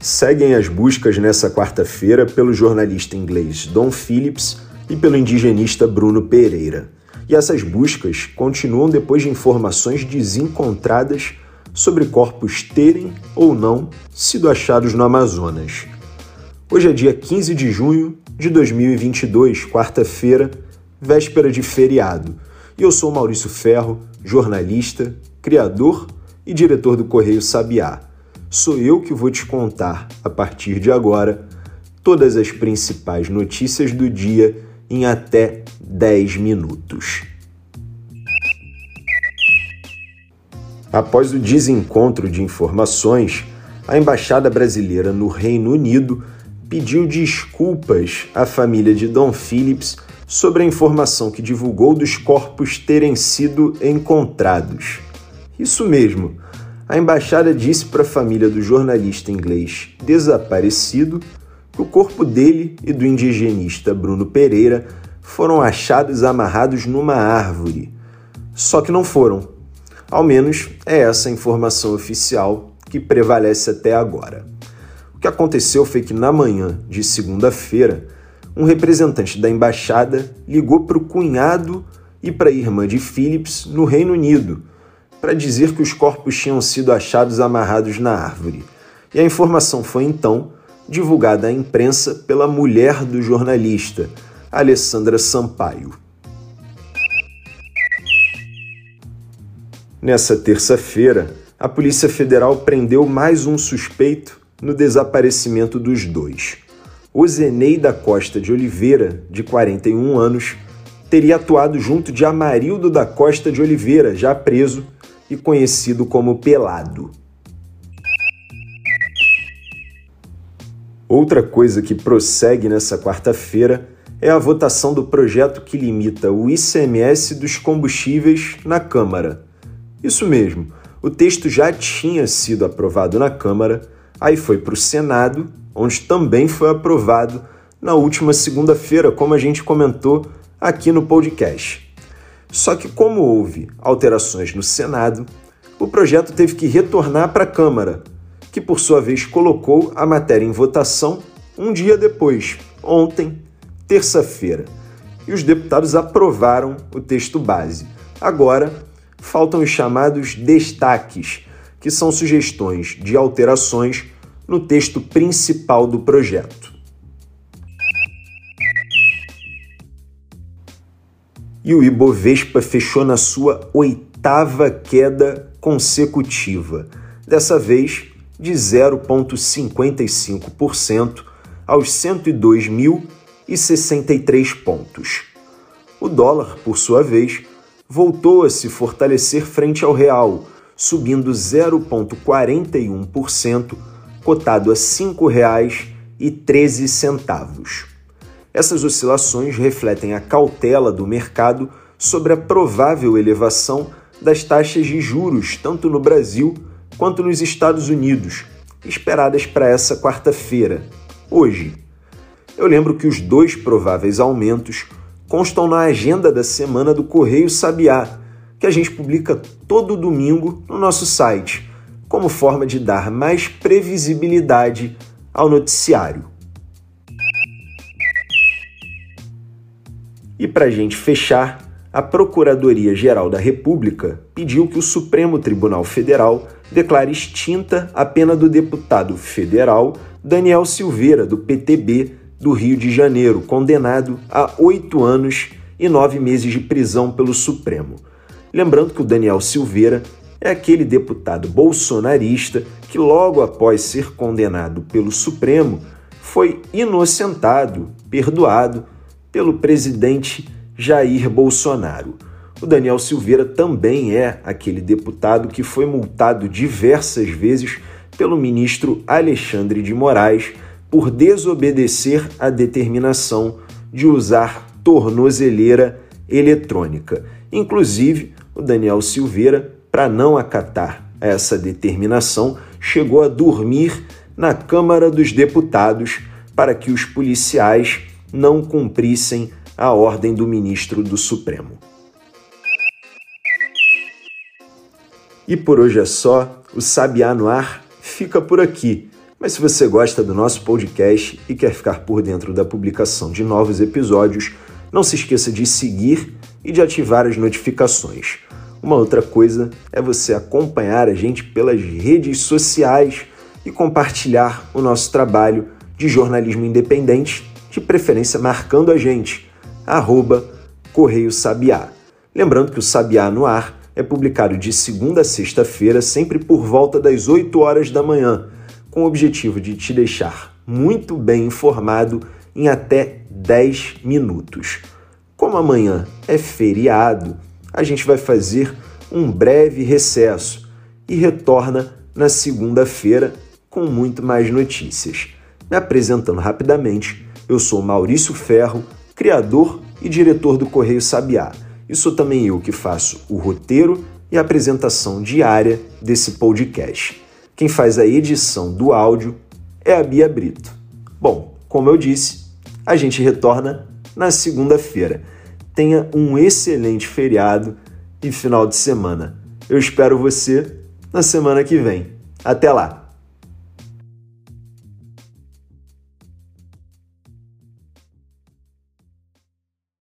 Seguem as buscas nessa quarta-feira pelo jornalista inglês Don Phillips e pelo indigenista Bruno Pereira. E essas buscas continuam depois de informações desencontradas sobre corpos terem ou não sido achados no Amazonas. Hoje é dia 15 de junho de 2022, quarta-feira, véspera de feriado. E eu sou Maurício Ferro, jornalista, criador e diretor do Correio Sabiá sou eu que vou te contar, a partir de agora, todas as principais notícias do dia em até 10 minutos. Após o desencontro de informações, a embaixada brasileira no Reino Unido pediu desculpas à família de Dom Phillips sobre a informação que divulgou dos corpos terem sido encontrados. Isso mesmo a embaixada disse para a família do jornalista inglês desaparecido que o corpo dele e do indigenista Bruno Pereira foram achados amarrados numa árvore. Só que não foram. Ao menos é essa a informação oficial que prevalece até agora. O que aconteceu foi que na manhã de segunda-feira, um representante da embaixada ligou para o cunhado e para a irmã de Phillips no Reino Unido para dizer que os corpos tinham sido achados amarrados na árvore. E a informação foi então divulgada à imprensa pela mulher do jornalista, Alessandra Sampaio. Nessa terça-feira, a Polícia Federal prendeu mais um suspeito no desaparecimento dos dois. Ozenei da Costa de Oliveira, de 41 anos, teria atuado junto de Amarildo da Costa de Oliveira, já preso, e conhecido como Pelado. Outra coisa que prossegue nessa quarta-feira é a votação do projeto que limita o ICMS dos combustíveis na Câmara. Isso mesmo, o texto já tinha sido aprovado na Câmara, aí foi para o Senado, onde também foi aprovado na última segunda-feira, como a gente comentou aqui no podcast. Só que, como houve alterações no Senado, o projeto teve que retornar para a Câmara, que por sua vez colocou a matéria em votação um dia depois, ontem, terça-feira. E os deputados aprovaram o texto base. Agora, faltam os chamados destaques, que são sugestões de alterações no texto principal do projeto. E o Ibovespa fechou na sua oitava queda consecutiva, dessa vez de 0,55% aos 102.063 pontos. O dólar, por sua vez, voltou a se fortalecer frente ao real, subindo 0,41%, cotado a R$ 5,13. Essas oscilações refletem a cautela do mercado sobre a provável elevação das taxas de juros, tanto no Brasil quanto nos Estados Unidos, esperadas para essa quarta-feira, hoje. Eu lembro que os dois prováveis aumentos constam na agenda da semana do Correio Sabiá, que a gente publica todo domingo no nosso site, como forma de dar mais previsibilidade ao noticiário. E para a gente fechar, a Procuradoria-Geral da República pediu que o Supremo Tribunal Federal declare extinta a pena do deputado federal Daniel Silveira, do PTB do Rio de Janeiro, condenado a oito anos e nove meses de prisão pelo Supremo. Lembrando que o Daniel Silveira é aquele deputado bolsonarista que, logo após ser condenado pelo Supremo, foi inocentado, perdoado pelo presidente Jair Bolsonaro. O Daniel Silveira também é aquele deputado que foi multado diversas vezes pelo ministro Alexandre de Moraes por desobedecer a determinação de usar tornozeleira eletrônica. Inclusive, o Daniel Silveira, para não acatar essa determinação, chegou a dormir na Câmara dos Deputados para que os policiais não cumprissem a ordem do ministro do Supremo. E por hoje é só, o Sabiá no Ar fica por aqui. Mas se você gosta do nosso podcast e quer ficar por dentro da publicação de novos episódios, não se esqueça de seguir e de ativar as notificações. Uma outra coisa é você acompanhar a gente pelas redes sociais e compartilhar o nosso trabalho de jornalismo independente, de preferência marcando a gente, arroba Correio Sabiá. Lembrando que o Sabiá no Ar é publicado de segunda a sexta-feira, sempre por volta das 8 horas da manhã, com o objetivo de te deixar muito bem informado em até 10 minutos. Como amanhã é feriado, a gente vai fazer um breve recesso e retorna na segunda-feira com muito mais notícias. Me apresentando rapidamente, eu sou Maurício Ferro, criador e diretor do Correio Sabiá. E sou também eu que faço o roteiro e a apresentação diária desse podcast. Quem faz a edição do áudio é a Bia Brito. Bom, como eu disse, a gente retorna na segunda-feira. Tenha um excelente feriado e final de semana. Eu espero você na semana que vem. Até lá!